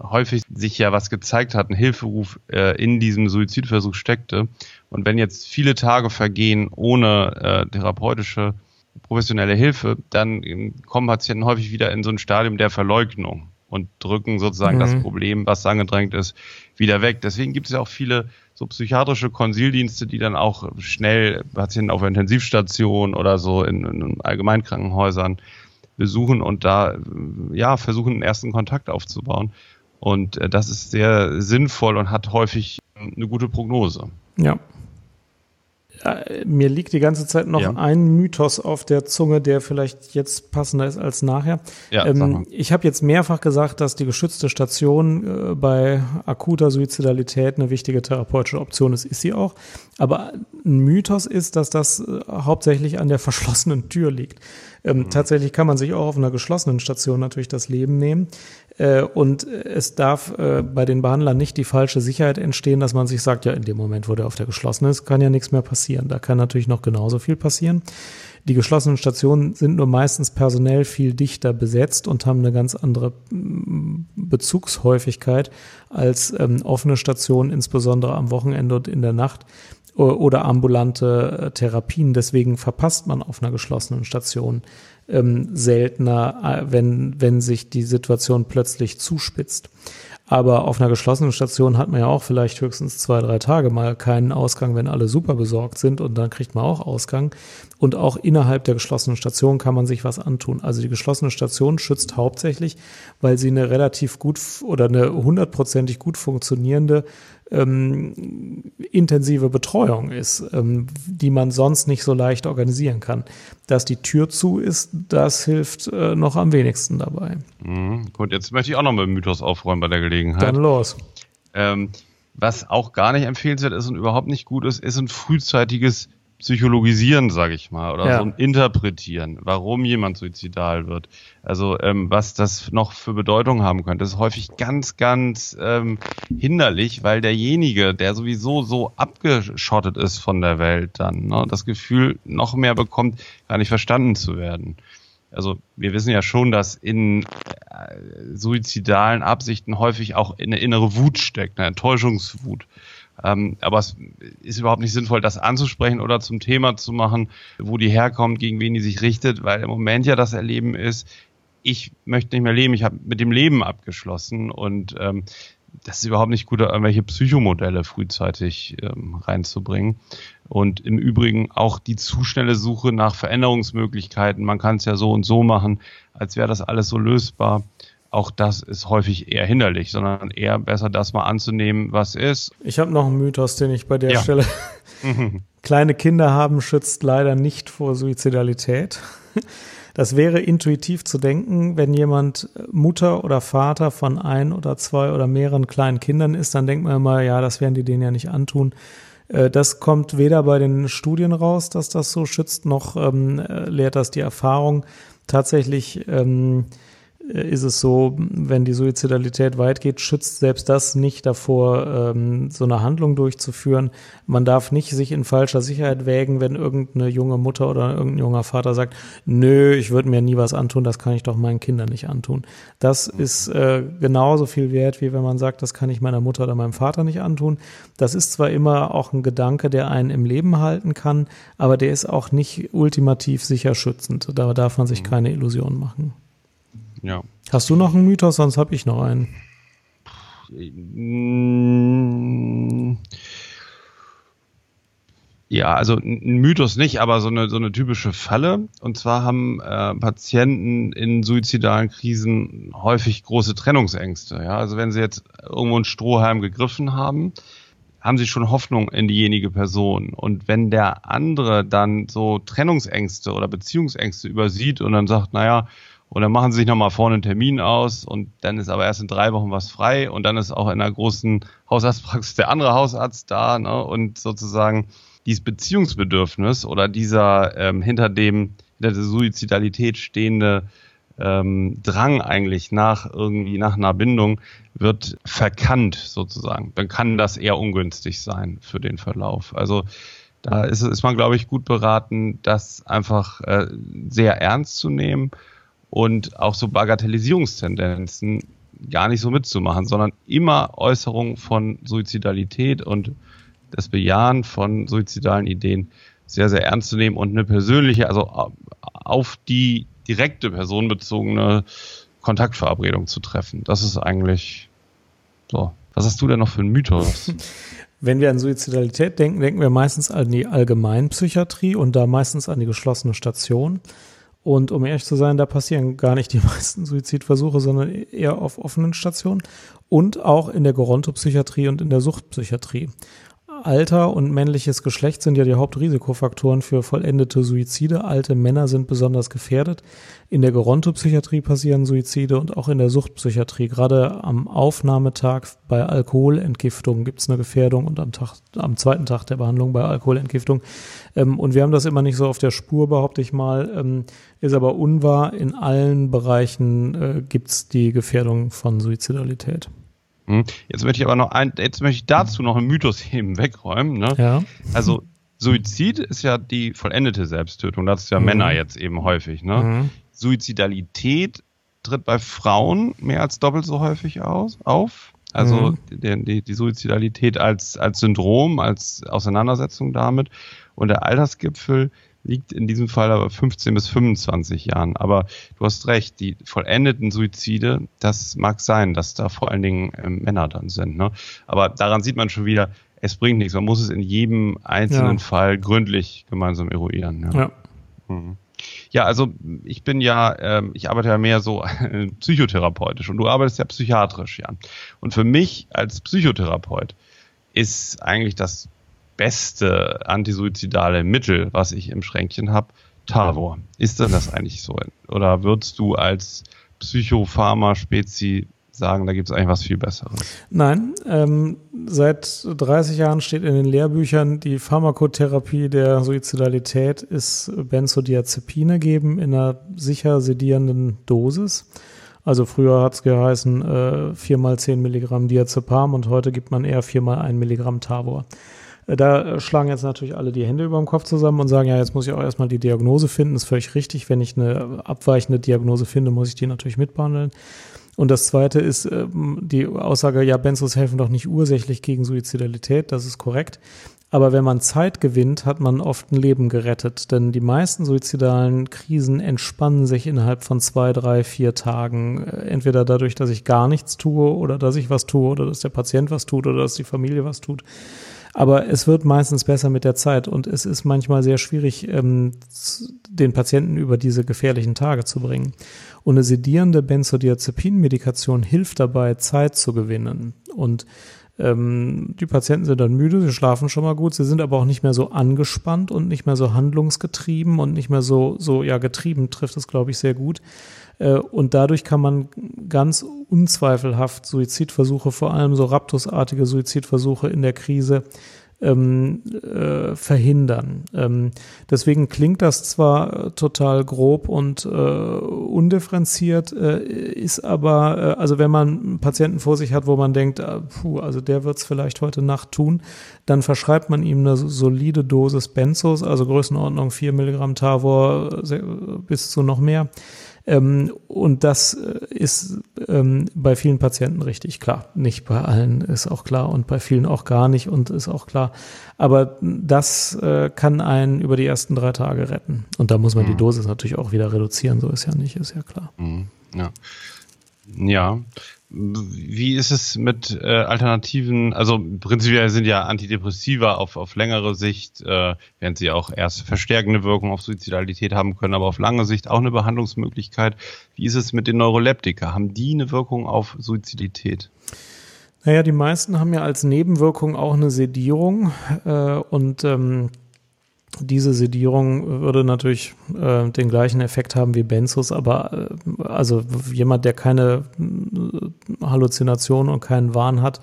häufig sich ja was gezeigt hat, ein Hilferuf äh, in diesem Suizidversuch steckte. Und wenn jetzt viele Tage vergehen ohne äh, therapeutische professionelle Hilfe, dann ähm, kommen Patienten häufig wieder in so ein Stadium der Verleugnung und drücken sozusagen mhm. das Problem, was angedrängt ist, wieder weg. Deswegen gibt es ja auch viele so psychiatrische Konsildienste, die dann auch schnell Patienten auf Intensivstationen oder so in, in Allgemeinkrankenhäusern besuchen und da ja versuchen, einen ersten Kontakt aufzubauen. Und äh, das ist sehr sinnvoll und hat häufig eine gute Prognose.
Ja, mir liegt die ganze Zeit noch ja. ein Mythos auf der Zunge, der vielleicht jetzt passender ist als nachher. Ja, ähm, ich habe jetzt mehrfach gesagt, dass die geschützte Station äh, bei akuter Suizidalität eine wichtige therapeutische Option ist. Ist sie auch. Aber ein Mythos ist, dass das äh, hauptsächlich an der [laughs] verschlossenen Tür liegt. Ähm, mhm. Tatsächlich kann man sich auch auf einer geschlossenen Station natürlich das Leben nehmen. Äh, und es darf äh, bei den Behandlern nicht die falsche Sicherheit entstehen, dass man sich sagt, ja, in dem Moment, wo der auf der geschlossenen ist, kann ja nichts mehr passieren. Da kann natürlich noch genauso viel passieren. Die geschlossenen Stationen sind nur meistens personell viel dichter besetzt und haben eine ganz andere mm, Bezugshäufigkeit als ähm, offene Stationen, insbesondere am Wochenende und in der Nacht oder ambulante äh, Therapien. Deswegen verpasst man auf einer geschlossenen Station ähm, seltener, äh, wenn, wenn sich die Situation plötzlich zuspitzt. Aber auf einer geschlossenen Station hat man ja auch vielleicht höchstens zwei, drei Tage mal keinen Ausgang, wenn alle super besorgt sind und dann kriegt man auch Ausgang. Und auch innerhalb der geschlossenen Station kann man sich was antun. Also die geschlossene Station schützt hauptsächlich, weil sie eine relativ gut oder eine hundertprozentig gut funktionierende ähm, intensive Betreuung ist, ähm, die man sonst nicht so leicht organisieren kann. Dass die Tür zu ist, das hilft äh, noch am wenigsten dabei.
Mhm. Gut, jetzt möchte ich auch noch mit dem Mythos aufräumen bei der Gelegenheit.
Dann los.
Ähm, was auch gar nicht empfehlenswert ist und überhaupt nicht gut ist, ist ein frühzeitiges psychologisieren, sage ich mal, oder ja. so ein Interpretieren, warum jemand suizidal wird. Also ähm, was das noch für Bedeutung haben könnte, ist häufig ganz, ganz ähm, hinderlich, weil derjenige, der sowieso so abgeschottet ist von der Welt, dann ne, das Gefühl noch mehr bekommt, gar nicht verstanden zu werden. Also wir wissen ja schon, dass in äh, suizidalen Absichten häufig auch eine innere Wut steckt, eine Enttäuschungswut. Ähm, aber es ist überhaupt nicht sinnvoll, das anzusprechen oder zum Thema zu machen, wo die herkommt, gegen wen die sich richtet, weil im Moment ja das Erleben ist, ich möchte nicht mehr leben, ich habe mit dem Leben abgeschlossen und ähm, das ist überhaupt nicht gut, irgendwelche Psychomodelle frühzeitig ähm, reinzubringen. Und im Übrigen auch die zu schnelle Suche nach Veränderungsmöglichkeiten. Man kann es ja so und so machen, als wäre das alles so lösbar auch das ist häufig eher hinderlich, sondern eher besser, das mal anzunehmen, was ist.
Ich habe noch einen Mythos, den ich bei der ja. Stelle. [laughs] Kleine Kinder haben schützt leider nicht vor Suizidalität. [laughs] Das wäre intuitiv zu denken, wenn jemand Mutter oder Vater von ein oder zwei oder mehreren kleinen Kindern ist, dann denkt man immer, ja, das werden die denen ja nicht antun. Äh, das kommt weder bei den Studien raus, dass das so schützt, noch ähm, lehrt das die Erfahrung. Tatsächlich ähm, äh, ist es so, wenn die Suizidalität weit geht, schützt selbst das nicht davor, ähm, so eine Handlung durchzuführen. Man darf nicht sich in falscher Sicherheit wägen, wenn irgendeine junge Mutter oder irgendein junger Vater sagt, nö, ich würde mir nie was antun, das kann ich doch meinen Kindern nicht antun. Das ist äh, genauso viel wert, wie wenn man sagt, das kann ich meiner Mutter oder meinem Vater nicht antun. Das ist zwar immer auch ein Gedanke, der einen im Leben halten kann, aber der ist auch nicht ultimativ sicher schützend. Da darf man sich mhm. keine Illusionen machen.
Ja.
Hast du noch einen Mythos? Sonst habe ich noch einen.
Ja, also ein Mythos nicht, aber so eine, so eine typische Falle. Und zwar haben äh, Patienten in suizidalen Krisen häufig große Trennungsängste. Ja, also wenn sie jetzt irgendwo einen Strohhalm gegriffen haben, haben sie schon Hoffnung in diejenige Person. Und wenn der andere dann so Trennungsängste oder Beziehungsängste übersieht und dann sagt, naja, und dann machen sie sich nochmal vorne einen Termin aus und dann ist aber erst in drei Wochen was frei und dann ist auch in einer großen Hausarztpraxis der andere Hausarzt da ne? und sozusagen dieses Beziehungsbedürfnis oder dieser ähm, hinter dem hinter der Suizidalität stehende ähm, Drang eigentlich nach irgendwie nach einer Bindung wird verkannt sozusagen. Dann kann das eher ungünstig sein für den Verlauf. Also da ist, ist man, glaube ich, gut beraten, das einfach äh, sehr ernst zu nehmen und auch so Bagatellisierungstendenzen gar nicht so mitzumachen, sondern immer Äußerungen von Suizidalität und das Bejahen von suizidalen Ideen sehr, sehr ernst zu nehmen und eine persönliche, also auf die direkte personenbezogene Kontaktverabredung zu treffen. Das ist eigentlich so. Was hast du denn noch für einen Mythos? [laughs]
Wenn wir an Suizidalität denken, denken wir meistens an die Allgemeinpsychiatrie und da meistens an die geschlossene Station. Und um ehrlich zu sein, da passieren gar nicht die [laughs] meisten Suizidversuche, sondern eher auf offenen Stationen und auch in der Gerontopsychiatrie und in der Suchtpsychiatrie. Alter und männliches Geschlecht sind ja die Hauptrisikofaktoren für vollendete Suizide. Alte Männer sind besonders gefährdet. In der Gerontopsychiatrie passieren Suizide und auch in der Suchtpsychiatrie. Gerade am Aufnahmetag bei Alkoholentgiftung gibt es eine Gefährdung und am, Tag, am zweiten Tag der Behandlung bei Alkoholentgiftung. Ähm, und wir haben das immer nicht so auf der Spur, behaupte ich mal. Ähm, ist aber unwahr. In allen Bereichen äh, gibt es die Gefährdung von Suizidalität.
Hm? Jetzt möchte ich aber noch ein, jetzt möchte ich dazu noch einen Mythos eben wegräumen. Ne? Ja. Also Suizid ist ja die vollendete Selbsttötung. Das ist ja mhm. Männer jetzt eben häufig. Ne? Mhm. Suizidalität tritt bei Frauen mehr als doppelt so häufig aus, auf. Also mhm. die, die, die Suizidalität als, als Syndrom, als Auseinandersetzung damit. Und der Altersgipfel liegt in diesem Fall aber 15 bis 25 Jahren. Aber du hast recht, die vollendeten Suizide, das mag sein, dass da vor allen Dingen äh, Männer dann sind. Ne? Aber daran sieht man schon wieder, es bringt nichts. Man muss es in jedem einzelnen ja. Fall gründlich gemeinsam eruieren. Ja. Ja. Mhm. ja also ich bin ja, äh, ich arbeite ja mehr so psychotherapeutisch und du arbeitest ja psychiatrisch, ja. Und für mich als Psychotherapeut ist eigentlich das beste antisuizidale Mittel, was ich im Schränkchen habe, Tavor. Ist denn das eigentlich so? Oder würdest du als Psychopharma-Spezi sagen, da gibt es eigentlich was viel Besseres?
Nein, ähm, seit 30 Jahren steht in den Lehrbüchern, die Pharmakotherapie der Suizidalität ist Benzodiazepine geben in einer sicher sedierenden Dosis. Also früher hat es geheißen äh, 4 mal 10 Milligramm Diazepam und heute gibt man eher 4 mal 1 Milligramm Tavor. Da schlagen jetzt natürlich alle die Hände über dem Kopf zusammen und sagen, ja, jetzt muss ich auch erstmal die Diagnose finden. Ist völlig richtig. Wenn ich eine abweichende Diagnose finde, muss ich die natürlich mitbehandeln. Und das zweite ist ähm, die Aussage, ja, Benzos helfen doch nicht ursächlich gegen Suizidalität. Das ist korrekt. Aber wenn man Zeit gewinnt, hat man oft ein Leben gerettet. Denn die meisten suizidalen Krisen entspannen sich innerhalb von zwei, drei, vier Tagen. Äh, entweder dadurch, dass ich gar nichts tue oder dass ich was tue oder dass der Patient was tut oder dass die Familie was tut. Aber es wird meistens besser mit der Zeit und es ist manchmal sehr schwierig, ähm, den Patienten über diese gefährlichen Tage zu bringen. Und eine sedierende Benzodiazepin-Medikation hilft dabei, Zeit zu gewinnen. Und ähm, die Patienten sind dann müde, sie schlafen schon mal gut, sie sind aber auch nicht mehr so angespannt und nicht mehr so handlungsgetrieben und nicht mehr so, so ja, getrieben trifft es, glaube ich, sehr gut. Äh, und dadurch kann man ganz unzweifelhaft Suizidversuche, vor allem so Raptusartige Suizidversuche in der Krise, ähm, äh, verhindern. Ähm, deswegen klingt das zwar total grob und äh, undifferenziert, äh, ist aber, äh, also wenn man einen Patienten vor sich hat, wo man denkt, äh, puh, also der wird es vielleicht heute Nacht tun, dann verschreibt man ihm eine solide Dosis Benzos, also Größenordnung 4 Milligramm Tavor bis zu noch mehr. Ähm, und das äh, ist ähm, bei vielen Patienten richtig klar. Nicht bei allen ist auch klar und bei vielen auch gar nicht und ist auch klar. Aber das äh, kann einen über die ersten drei Tage retten. Und da muss man mhm. die Dosis natürlich auch wieder reduzieren. So ist ja nicht, ist ja klar.
Mhm. Ja. Ja, wie ist es mit äh, Alternativen? Also prinzipiell sind ja Antidepressiva auf, auf längere Sicht, äh, während sie auch erst verstärkende Wirkung auf Suizidalität haben können, aber auf lange Sicht auch eine Behandlungsmöglichkeit. Wie ist es mit den Neuroleptika? Haben die eine Wirkung auf Suizidität?
Naja, die meisten haben ja als Nebenwirkung auch eine Sedierung äh, und ähm, diese Sedierung würde natürlich äh, den gleichen Effekt haben wie Benzos, aber äh, also jemand, der keine äh, Halluzination und keinen Wahn hat,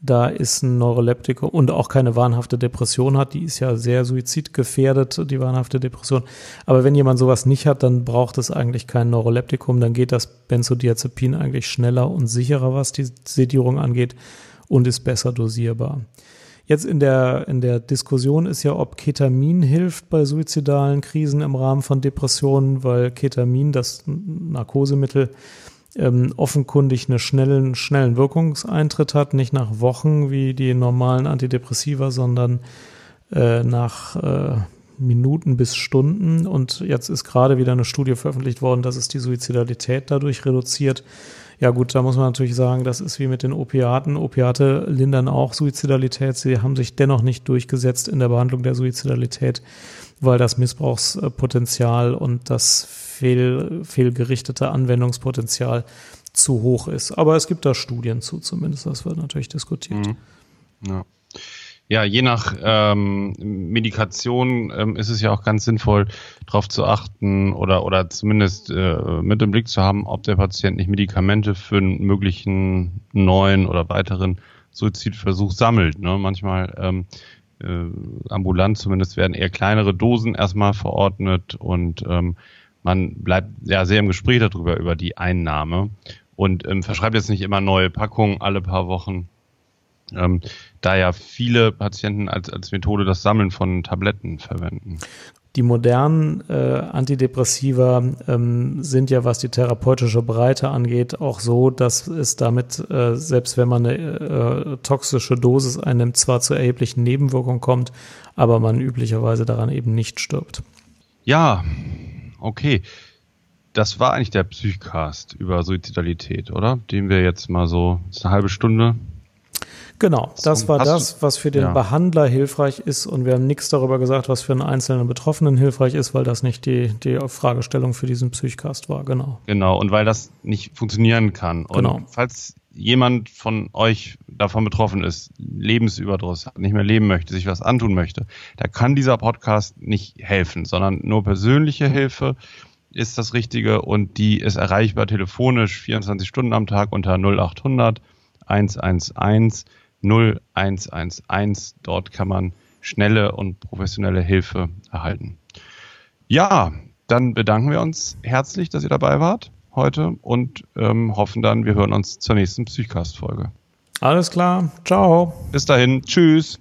da ist ein Neuroleptikum und auch keine wahnhafte Depression hat, die ist ja sehr suizidgefährdet, die wahnhafte Depression. Aber wenn jemand sowas nicht hat, dann braucht es eigentlich kein Neuroleptikum, dann geht das Benzodiazepin eigentlich schneller und sicherer, was die Sedierung angeht und ist besser dosierbar. Jetzt in der, in der Diskussion ist ja, ob Ketamin hilft bei suizidalen Krisen im Rahmen von Depressionen, weil Ketamin, das Narkosemittel, ähm, offenkundig einen schnellen, schnellen Wirkungseintritt hat, nicht nach Wochen wie die normalen Antidepressiva, sondern äh, nach äh, Minuten bis Stunden. Und jetzt ist gerade wieder eine Studie veröffentlicht worden, dass es die Suizidalität dadurch reduziert. Ja gut, da muss man natürlich sagen, das ist wie mit den Opiaten. Opiate lindern auch Suizidalität. Sie haben sich dennoch nicht durchgesetzt in der Behandlung der Suizidalität, weil das Missbrauchspotenzial und das fehl, fehlgerichtete Anwendungspotenzial zu hoch ist. Aber es gibt da Studien zu, zumindest. Das wird natürlich diskutiert. Mhm.
Ja. Ja, je nach ähm, Medikation ähm, ist es ja auch ganz sinnvoll, darauf zu achten oder oder zumindest äh, mit im Blick zu haben, ob der Patient nicht Medikamente für einen möglichen neuen oder weiteren Suizidversuch sammelt. Ne? Manchmal ähm, äh, ambulant zumindest werden eher kleinere Dosen erstmal verordnet und ähm, man bleibt ja sehr im Gespräch darüber, über die Einnahme und ähm, verschreibt jetzt nicht immer neue Packungen alle paar Wochen. Ähm, da ja viele Patienten als, als Methode das Sammeln von Tabletten verwenden.
Die modernen äh, Antidepressiva ähm, sind ja, was die therapeutische Breite angeht, auch so, dass es damit, äh, selbst wenn man eine äh, toxische Dosis einnimmt, zwar zu erheblichen Nebenwirkungen kommt, aber man üblicherweise daran eben nicht stirbt.
Ja, okay. Das war eigentlich der Psychcast über Suizidalität, oder? Den wir jetzt mal so, ist eine halbe Stunde.
Genau, das war das, was für den ja. Behandler hilfreich ist und wir haben nichts darüber gesagt, was für einen einzelnen Betroffenen hilfreich ist, weil das nicht die, die Fragestellung für diesen Psychcast war, genau.
Genau, und weil das nicht funktionieren kann. Und genau. falls jemand von euch davon betroffen ist, Lebensüberdruss hat, nicht mehr leben möchte, sich was antun möchte, da kann dieser Podcast nicht helfen, sondern nur persönliche Hilfe ist das Richtige und die ist erreichbar telefonisch 24 Stunden am Tag unter 0800 111 0111. Dort kann man schnelle und professionelle Hilfe erhalten. Ja, dann bedanken wir uns herzlich, dass ihr dabei wart heute und ähm, hoffen dann, wir hören uns zur nächsten Psychcast-Folge.
Alles klar. Ciao.
Bis dahin. Tschüss.